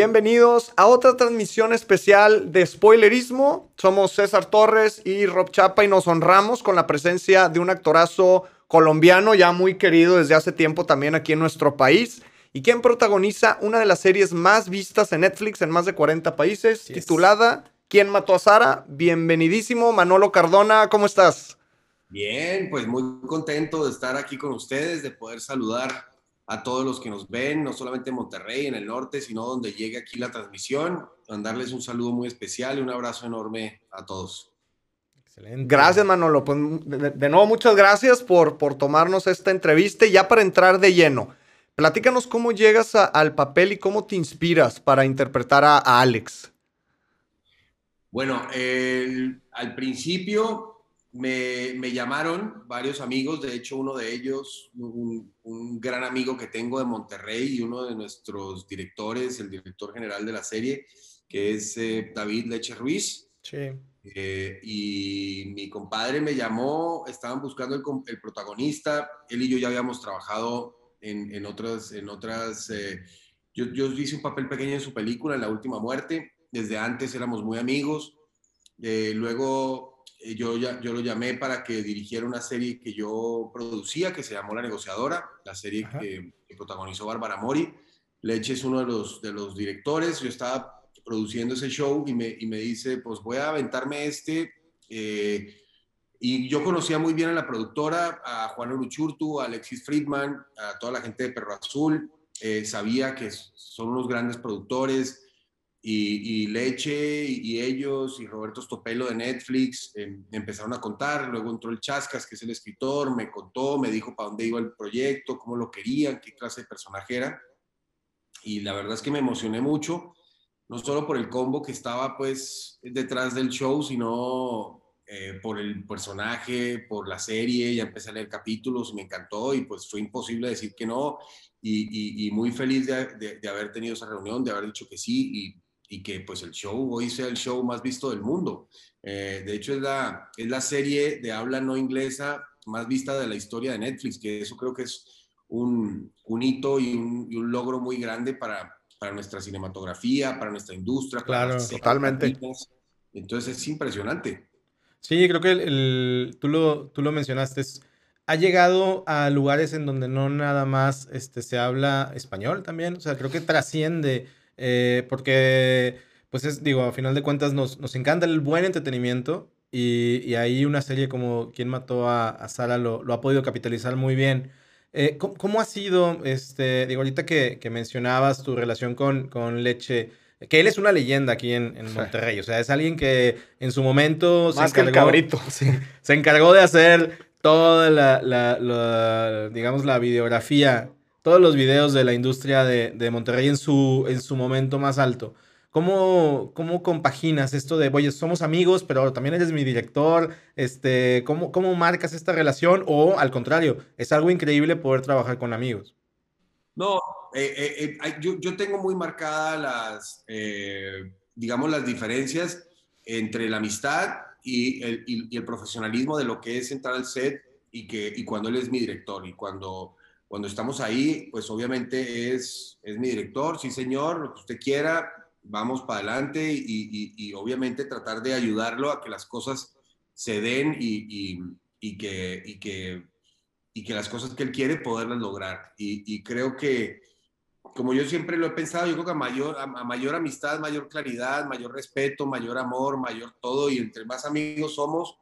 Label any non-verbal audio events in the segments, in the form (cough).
Bienvenidos a otra transmisión especial de Spoilerismo. Somos César Torres y Rob Chapa y nos honramos con la presencia de un actorazo colombiano ya muy querido desde hace tiempo también aquí en nuestro país y quien protagoniza una de las series más vistas en Netflix en más de 40 países, titulada ¿Quién mató a Sara? Bienvenidísimo, Manolo Cardona, ¿cómo estás? Bien, pues muy contento de estar aquí con ustedes, de poder saludar a todos los que nos ven, no solamente en Monterrey, en el norte, sino donde llegue aquí la transmisión. Mandarles un saludo muy especial y un abrazo enorme a todos. Excelente. Gracias, Manolo. Pues, de, nuevo, muchas gracias por, por tomarnos esta entrevista. Y ya para entrar de lleno, platícanos cómo llegas al papel y cómo te inspiras para interpretar a, Alex. Bueno, al principio me, llamaron varios amigos, de hecho uno de ellos, un, gran amigo que tengo de Monterrey y uno de nuestros directores, el director general de la serie, que es eh, David Leche Ruiz. Sí. Eh, y mi compadre me llamó, estaban buscando el, protagonista, él y yo ya habíamos trabajado en, otras, en otras eh, yo, yo hice un papel pequeño en su película, en La Última Muerte, desde antes éramos muy amigos, luego yo, ya, yo lo llamé para que dirigiera una serie que yo producía, que se llamó La Negociadora, la serie que, protagonizó Bárbara Mori. Leche es uno de los, de los directores, yo estaba produciendo ese show y me, y me dice, pues voy a aventarme este. Eh, y yo conocía muy bien a la productora, a Juan Uruchurtu, a Alexis Friedman, a toda la gente de Perro Azul. Eh, sabía que son unos grandes productores, y, Leche y ellos y Roberto Stopelo de Netflix em, empezaron a contar, luego entró el Chascas, que es el escritor, me contó, me dijo para dónde iba el proyecto, cómo lo querían, qué clase de personaje era. Y la verdad es que me emocioné mucho, no solo por el combo que estaba pues detrás del show, sino eh, por el personaje, por la serie, ya empecé a leer capítulos, me encantó y pues fue imposible decir que no y, muy feliz de, de, haber tenido esa reunión, de haber dicho que sí y y que pues el show hoy sea el show más visto del mundo. Eh, de hecho es la, es la serie de habla no inglesa más vista de la historia de Netflix, que eso creo que es un, un hito y un, y un, logro muy grande para, para nuestra cinematografía, para nuestra industria. Claro, totalmente. Entonces es impresionante. Sí, creo que el, tú, lo, tú lo mencionaste, ha llegado a lugares en donde no nada más este, se habla español también, o sea, creo que trasciende eh, porque, pues es, digo, a final de cuentas nos, nos encanta el buen entretenimiento y, y, ahí una serie como Quién mató a, a Sara lo, lo, ha podido capitalizar muy bien. Eh, ¿cómo, ha sido, este, digo, ahorita que, que mencionabas tu relación con, con Leche, que él es una leyenda aquí en, en, Monterrey, o sea, es alguien que en su momento se encargó, cabrito. (laughs) se encargó de hacer toda la, la, la, digamos, la videografía todos los videos de la industria de, de Monterrey en su, en su momento más alto. ¿Cómo, ¿Cómo compaginas esto de, oye, somos amigos, pero también eres mi director? Este, ¿cómo, ¿Cómo marcas esta relación? O al contrario, es algo increíble poder trabajar con amigos. No, eh, eh, eh, yo, yo, tengo muy marcadas las, digamos, las diferencias entre la amistad y el, y, y el, profesionalismo de lo que es entrar al set y, que, y cuando él es mi director y cuando cuando estamos ahí, pues obviamente es, es mi director, sí señor, lo que usted quiera, vamos para adelante y, y, obviamente tratar de ayudarlo a que las cosas se den y, y, que, y, que, y que las cosas que él quiere poderlas lograr. Y, creo que, como yo siempre lo he pensado, yo creo que a mayor, a mayor amistad, mayor claridad, mayor respeto, mayor amor, mayor todo, y entre más amigos somos,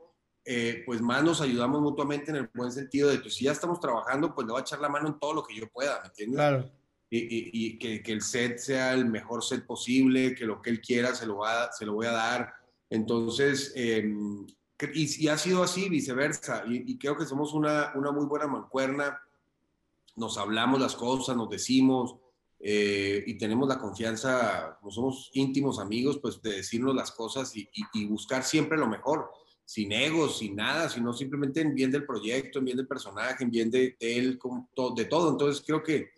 eh, pues más nos ayudamos mutuamente en el buen sentido de que si ya estamos trabajando, pues le voy a echar la mano en todo lo que yo pueda, ¿me entiendes? Claro. Y, y, que, que, el set sea el mejor set posible, que lo que él quiera se lo, va, se lo voy a dar. Entonces, eh, y, ha sido así, viceversa. Y, creo que somos una, una muy buena mancuerna. Nos hablamos las cosas, nos decimos, eh, y tenemos la confianza, como somos íntimos amigos, pues de decirnos las cosas y, buscar siempre lo mejor sin egos, sin nada, sino simplemente en bien del proyecto, en bien del personaje, en bien de, él, de todo. Entonces creo que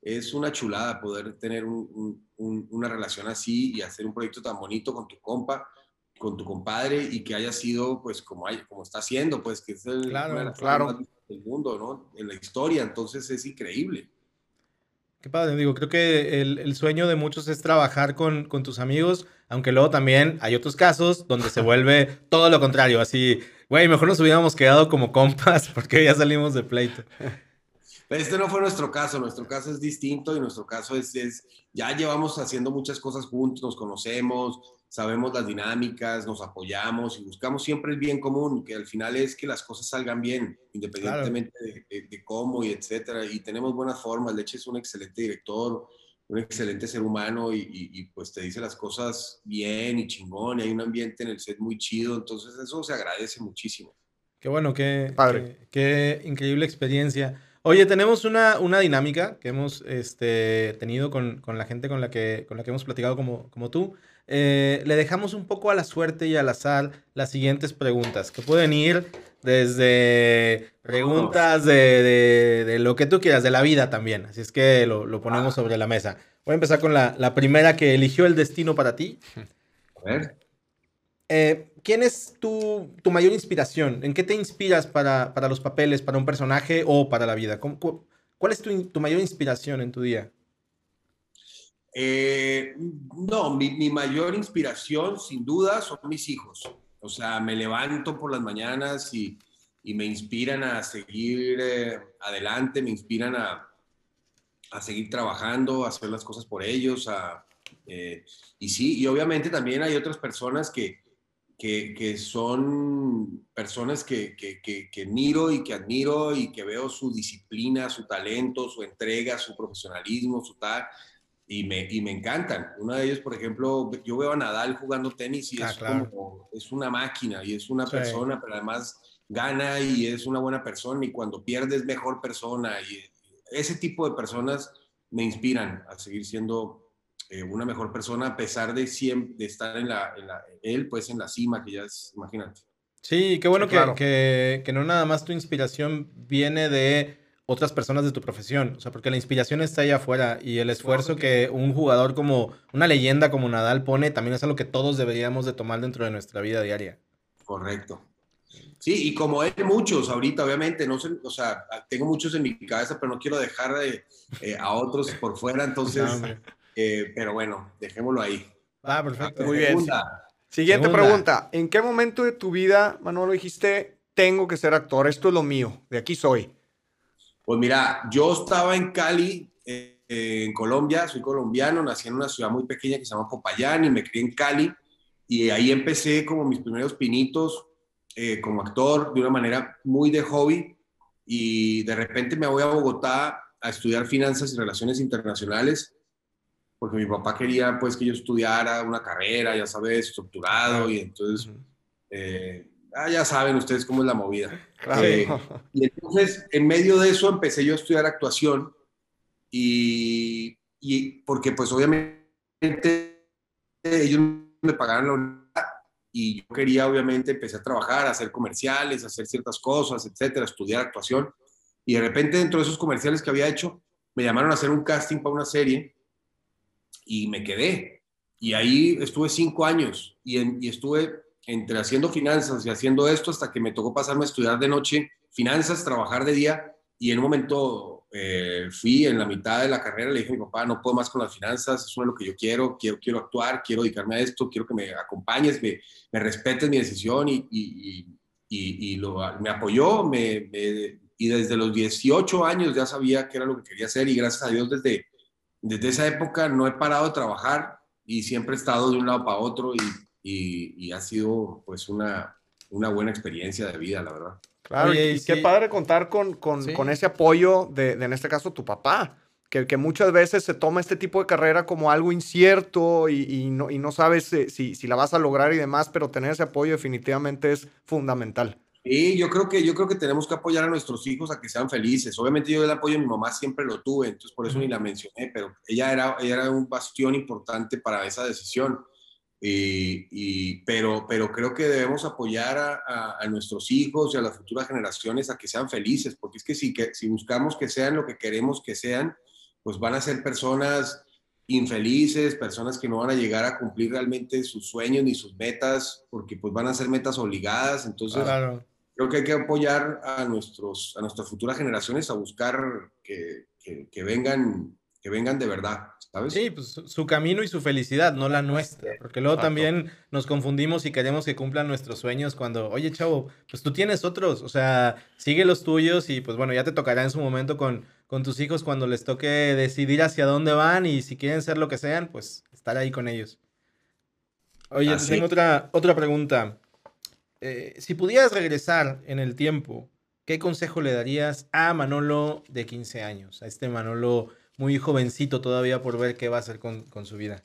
es una chulada poder tener una relación así y hacer un proyecto tan bonito con tu compa, con tu compadre y que haya sido pues como, hay, como está haciendo, pues que es el, claro, claro. del mundo, ¿no? En la historia, entonces es increíble. Qué padre, digo, creo que el, sueño de muchos es trabajar con, con, tus amigos, aunque luego también hay otros casos donde se vuelve (laughs) todo lo contrario, así, güey, mejor nos hubiéramos quedado como compas (laughs) porque ya salimos de pleito. Este no fue nuestro caso, nuestro caso es distinto y nuestro caso es, es, ya llevamos haciendo muchas cosas juntos, nos conocemos, sabemos las dinámicas, nos apoyamos y buscamos siempre el bien común, que al final es que las cosas salgan bien, independientemente de, cómo y etcétera. Y tenemos buenas formas, Leche es un excelente director, un excelente ser humano y, pues te dice las cosas bien y chingón y hay un ambiente en el set muy chido, entonces eso se agradece muchísimo. Qué bueno, qué, Padre. qué, increíble experiencia. Oye, tenemos una, una dinámica que hemos este, tenido con, con, la gente con la, que, con la que hemos platicado como, como tú. Eh, le dejamos un poco a la suerte y al azar las siguientes preguntas, que pueden ir desde preguntas de, lo que tú quieras, de la vida también. Así es que lo, ponemos sobre la mesa. Voy a empezar con la, primera que eligió el destino para ti. A ver. Eh, ¿Quién es tu, mayor inspiración? ¿En qué te inspiras para, los papeles, para un personaje o para la vida? ¿Cuál es tu mayor inspiración en tu día? Eh, no, mi, mayor inspiración, sin duda, son mis hijos. O sea, me levanto por las mañanas y, me inspiran a seguir eh, adelante, me inspiran a, seguir trabajando, a hacer las cosas por ellos. Eh, y sí, y obviamente también hay otras personas que, que, son personas que, que, miro y que admiro y que veo su disciplina, su talento, su entrega, su profesionalismo, su tal y me, y me encantan. Uno de ellos, por ejemplo, yo veo a Nadal jugando tenis y ah, es como, es una máquina y es una persona, pero además gana y es una buena persona y cuando pierde es mejor persona y ese tipo de personas me inspiran a seguir siendo eh, una mejor persona a pesar de, siempre, de estar en la, en la, él pues en la cima que ya es, imagínate. Sí, qué bueno que, que, que no nada más tu inspiración viene de otras personas de tu profesión. O sea, porque la inspiración está ahí afuera y el esfuerzo que un jugador como una leyenda como Nadal pone también es algo que todos deberíamos de tomar dentro de nuestra vida diaria. Correcto. Sí, y como hay muchos ahorita, obviamente, no sé, o sea, tengo muchos en mi cabeza, pero no quiero dejar eh, a otros por fuera, entonces, eh, pero bueno, dejémoslo ahí. Ah, perfecto. Muy bien. Siguiente pregunta. ¿En qué momento de tu vida, Manolo, dijiste, tengo que ser actor, esto es lo mío, de aquí soy? Pues mira, yo estaba en Cali, eh, en Colombia, soy colombiano, nací en una ciudad muy pequeña que se llama Popayán y me crié en Cali y ahí empecé como mis primeros pinitos eh, como actor de una manera muy de hobby y de repente me voy a Bogotá a estudiar finanzas y relaciones internacionales porque mi papá quería pues que yo estudiara una carrera, ya sabes, estructurado y entonces ah, ya saben ustedes cómo es la movida. Eh, (laughs) y entonces, en medio de eso, empecé yo a estudiar actuación y, y porque pues obviamente ellos me pagaron la universidad y yo quería obviamente empecé a trabajar, a hacer comerciales, a hacer ciertas cosas, etcétera, estudiar actuación. Y de repente dentro de esos comerciales que había hecho, me llamaron a hacer un casting para una serie y me quedé. Y ahí estuve cinco años y, y estuve entre haciendo finanzas y haciendo esto hasta que me tocó pasarme a estudiar de noche finanzas, trabajar de día y en un momento eh, fui en la mitad de la carrera, le dije a mi papá, no puedo más con las finanzas, eso es lo que yo quiero, quiero, quiero actuar, quiero dedicarme a esto, quiero que me acompañes, me, me respetes mi decisión y, y, y, y lo, me apoyó me, y desde los 18 años ya sabía que era lo que quería hacer y gracias a Dios desde, desde esa época no he parado de trabajar y siempre he estado de un lado para otro y y, ha sido pues una, una buena experiencia de vida, la verdad. Claro, y, qué padre contar con, con, con ese apoyo de, en este caso, tu papá, que, que, muchas veces se toma este tipo de carrera como algo incierto y, y no, y no sabes eh, si, si, la vas a lograr y demás, pero tener ese apoyo definitivamente es fundamental. Sí, yo creo que yo creo que tenemos que apoyar a nuestros hijos a que sean felices. Obviamente yo el apoyo de mi mamá siempre lo tuve, entonces por eso ni la mencioné, pero ella era, ella era un bastión importante para esa decisión. Y, pero, pero creo que debemos apoyar a, a, nuestros hijos y a las futuras generaciones a que sean felices, porque es que si, que si buscamos que sean lo que queremos que sean, pues van a ser personas infelices, personas que no van a llegar a cumplir realmente sus sueños ni sus metas, porque pues van a ser metas obligadas. Entonces, creo que hay que apoyar a, nuestros, a nuestras futuras generaciones a buscar que, que, que vengan que vengan de verdad, ¿sabes? Sí, pues su camino y su felicidad, no la nuestra, porque luego también nos confundimos y queremos que cumplan nuestros sueños cuando, oye, chavo, pues tú tienes otros, o sea, sigue los tuyos y pues bueno, ya te tocará en su momento con, con tus hijos cuando les toque decidir hacia dónde van y si quieren ser lo que sean, pues estar ahí con ellos. Oye, tengo otra, otra pregunta. Eh, si pudieras regresar en el tiempo, ¿qué consejo le darías a Manolo de 15 años? A este Manolo muy jovencito todavía por ver qué va a hacer con, su vida.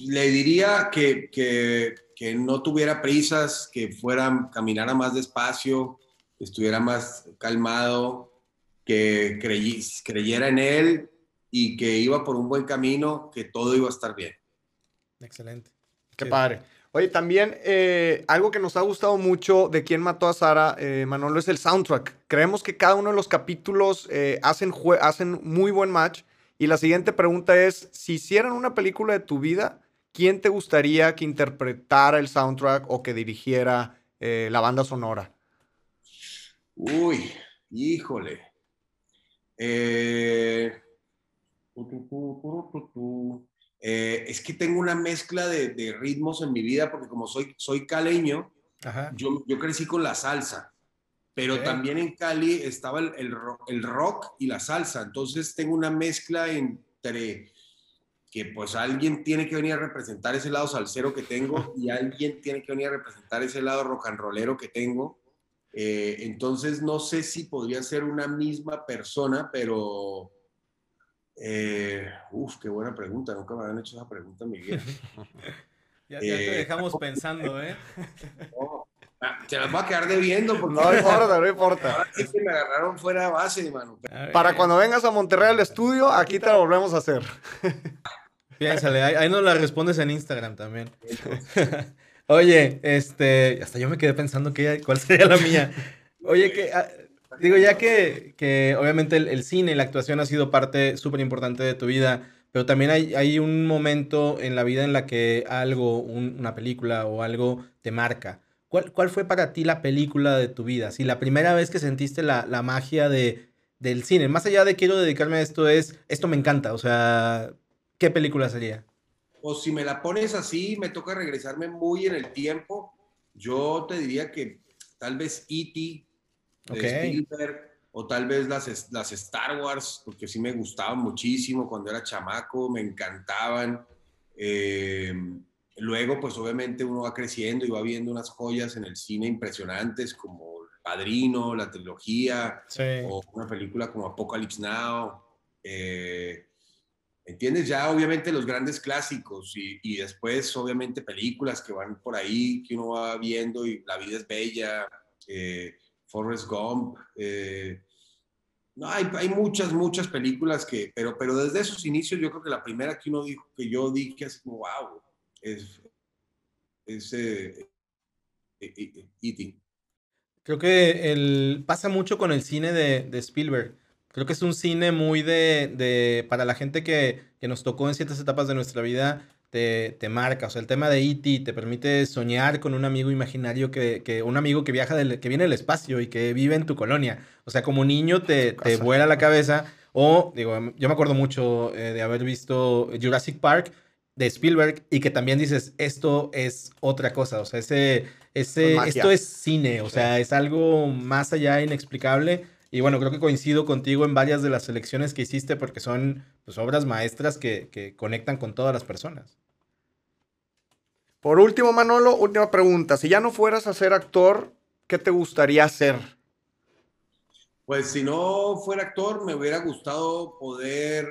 Le diría que, que, no tuviera prisas, que fuera, caminara más despacio, que estuviera más calmado, que creyera en él y que iba por un buen camino, que todo iba a estar bien. Excelente. Qué padre. Oye, también eh, algo que nos ha gustado mucho de quién mató a Sara, eh, Manolo, es el soundtrack. Creemos que cada uno de los capítulos eh, hacen, muy buen match. Y la siguiente pregunta es, si hicieran una película de tu vida, ¿quién te gustaría que interpretara el soundtrack o que dirigiera la banda sonora? Uy, híjole. Eh... Eh, es que tengo una mezcla de, ritmos en mi vida porque como soy, soy caleño, Yo, yo crecí con la salsa, pero también en Cali estaba el, el, rock y la salsa, entonces tengo una mezcla entre que pues alguien tiene que venir a representar ese lado salsero que tengo y alguien tiene que venir a representar ese lado rock and rollero que tengo. Eh, entonces no sé si podría ser una misma persona, pero eh, uf, qué buena pregunta. Nunca me habían hecho esa pregunta en mi vida. (laughs) ya, te eh, dejamos (laughs) pensando, ¿eh? Ah, se las va a quedar debiendo. Porque no importa, no importa. Ahora sí que me agarraron fuera de base, hermano. Para cuando vengas a Monterrey al estudio, aquí te lo volvemos a hacer. (laughs) Piénsale, ahí, ahí nos la respondes en Instagram también. Oye, este, hasta yo me quedé pensando que, cuál sería la mía. Oye, que ah, Digo, ya que, que obviamente el, cine y la actuación ha sido parte súper importante de tu vida, pero también hay, hay, un momento en la vida en la que algo, una película o algo te marca. ¿Cuál, ¿Cuál, fue para ti la película de tu vida? Si la primera vez que sentiste la, la magia de, del cine, más allá de quiero dedicarme a esto, es esto me encanta, o sea, ¿qué película sería? Pues si me la pones así, me toca regresarme muy en el tiempo. Yo te diría que tal vez E.T o tal vez las, las Star Wars, porque sí me gustaban muchísimo cuando era chamaco, me encantaban. Eh, luego, pues obviamente uno va creciendo y va viendo unas joyas en el cine impresionantes como El Padrino, la trilogía, o una película como Apocalypse Now. Eh, ¿Entiendes? Ya obviamente los grandes clásicos y, y, después obviamente películas que van por ahí, que uno va viendo y La vida es bella. Eh, Forrest Gump. Eh, no, hay, hay, muchas, muchas películas que, pero, pero desde esos inicios yo creo que la primera que uno dijo, que yo dije así como, wow, es, es eh, eh, E.T. Creo que pasa mucho con el cine de, de Spielberg. Creo que es un cine muy de, de para la gente que, que, nos tocó en ciertas etapas de nuestra vida, te, marca. O sea, el tema de E.T. te permite soñar con un amigo imaginario que, un amigo que viaja, del, que viene del espacio y que vive en tu colonia. O sea, como niño te, te vuela la cabeza. O, digo, yo me acuerdo mucho eh, de haber visto Jurassic Park de Spielberg y que también dices, esto es otra cosa. O sea, ese, ese, esto es cine. O sea, es algo más allá inexplicable. Y bueno, creo que coincido contigo en varias de las selecciones que hiciste porque son pues, obras maestras que, que conectan con todas las personas. Por último, Manolo, última pregunta. Si ya no fueras a ser actor, ¿qué te gustaría hacer? Pues si no fuera actor, me hubiera gustado poder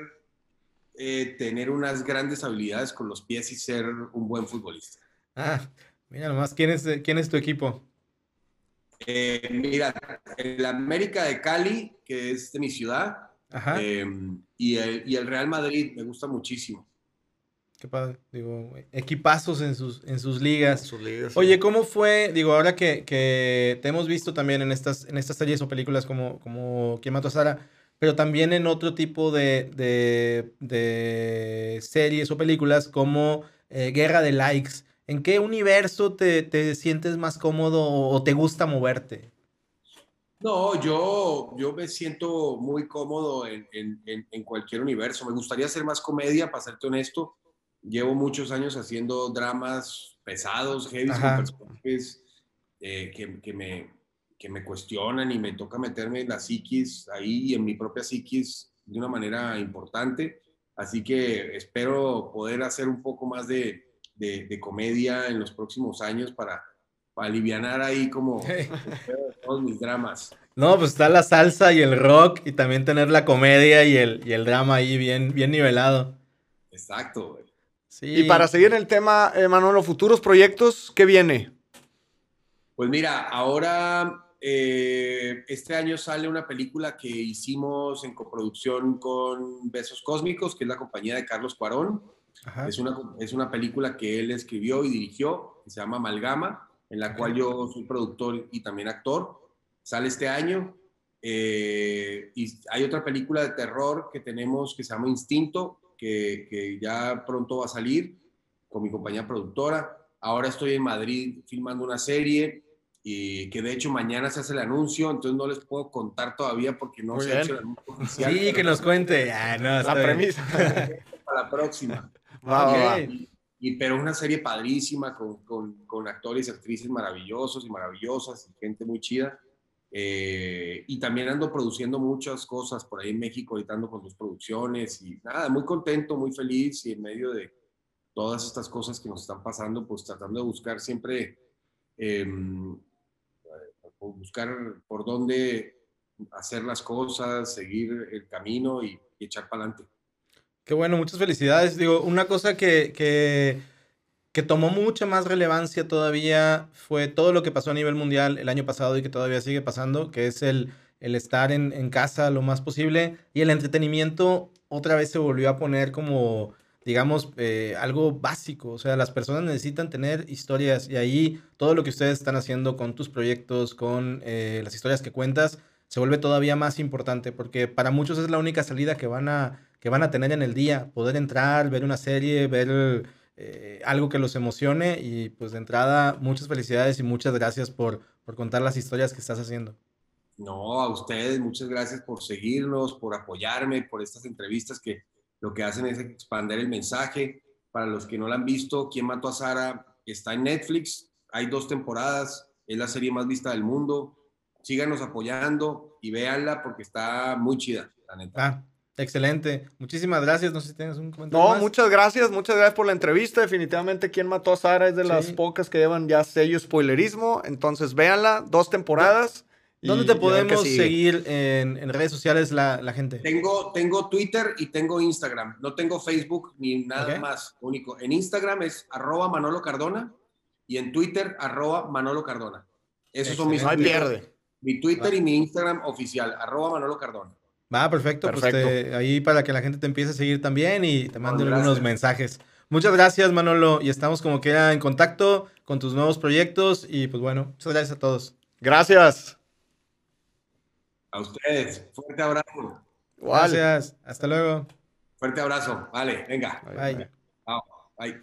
eh, tener unas grandes habilidades con los pies y ser un buen futbolista. Ah, mira nomás, ¿quién es, quién es tu equipo? Eh, mira, el América de Cali, que es de mi ciudad, eh, y, el, y el Real Madrid, me gusta muchísimo. Qué padre, digo, equipazos en sus, en sus ligas. Oye, ¿cómo fue, digo, ahora que, que, te hemos visto también en estas, en estas series o películas como, como ¿Quién mató a Sara? Pero también en otro tipo de, de, de series o películas como eh, Guerra de Likes. ¿En qué universo te, te sientes más cómodo o te gusta moverte? No, yo, yo me siento muy cómodo en, en, cualquier universo. Me gustaría hacer más comedia, para serte honesto. Llevo muchos años haciendo dramas pesados, heavy, con personajes eh, que, que, me, que me cuestionan y me toca meterme en la psiquis ahí, en mi propia psiquis, de una manera importante. Así que espero poder hacer un poco más de, de, comedia en los próximos años para, para aliviar ahí como (laughs) todos mis dramas. No, pues está la salsa y el rock y también tener la comedia y el, y el drama ahí bien, bien nivelado. Exacto, Sí. Y para seguir en el tema, eh, Manolo, futuros proyectos, ¿qué viene? Pues mira, ahora eh, este año sale una película que hicimos en coproducción con Besos Cósmicos, que es la compañía de Carlos Cuarón. Es una, es una película que él escribió y dirigió, que se llama Amalgama, en la cual yo soy productor y también actor. Sale este año. Eh, y hay otra película de terror que tenemos que se llama Instinto, que, que ya pronto va a salir con mi compañía productora. Ahora estoy en Madrid filmando una serie y que de hecho mañana se hace el anuncio, entonces no les puedo contar todavía porque no se ha hecho el anuncio oficial. Sí, que nos cuente. Ah, no, la premisa. (laughs) Para la próxima. Y, pero una serie padrísima con, con, con, actores y actrices maravillosos y maravillosas y gente muy chida. Eh, y también ando produciendo muchas cosas por ahí en México, ahorita ando con dos producciones y nada, muy contento, muy feliz y en medio de todas estas cosas que nos están pasando, pues tratando de buscar siempre eh, buscar por dónde hacer las cosas, seguir el camino y, echar para adelante. Qué bueno, muchas felicidades. Digo, una cosa que, que, que, tomó mucha más relevancia todavía fue todo lo que pasó a nivel mundial el año pasado y que todavía sigue pasando, que es el, el estar en, en casa lo más posible y el entretenimiento otra vez se volvió a poner como digamos, eh, algo básico. O sea, las personas necesitan tener historias y ahí todo lo que ustedes están haciendo con tus proyectos, con eh, las historias que cuentas, se vuelve todavía más importante porque para muchos es la única salida que van a, que van a tener en el día. Poder entrar, ver una serie, ver eh, algo que los emocione y pues de entrada muchas felicidades y muchas gracias por, por contar las historias que estás haciendo. No, a ustedes, muchas gracias por seguirnos, por apoyarme, por estas entrevistas que lo que hacen es expandir el mensaje. Para los que no la han visto, ¿Quién mató a Sara? Está en Netflix, hay dos temporadas, es la serie más vista del mundo. Síganos apoyando y véanla porque está muy chida, la neta. Ah, excelente. Muchísimas gracias. No sé si tienes un comentario. No, muchas gracias, muchas gracias por la entrevista. Definitivamente, ¿Quién mató a Sara? Es de las pocas que llevan ya sello spoilerismo. Entonces, véanla, dos temporadas. ¿Dónde te podemos seguir en, redes sociales la, gente? Tengo, tengo Twitter y tengo Instagram. No tengo Facebook ni nada más único. En Instagram es arroba Manolo Cardona y en Twitter arroba Manolo Cardona. Esos son mis No pierde. Mi Twitter y mi Instagram oficial, arroba Manolo Cardona. Va, perfecto. Pues ahí para que la gente te empiece a seguir también y te mande algunos mensajes. Muchas gracias, Manolo. Y estamos como que en contacto con tus nuevos proyectos. Y pues bueno, muchas gracias a todos. Gracias. A ustedes. Fuerte abrazo. Gracias. Hasta luego. Fuerte abrazo. Vale, venga. Bye. Bye.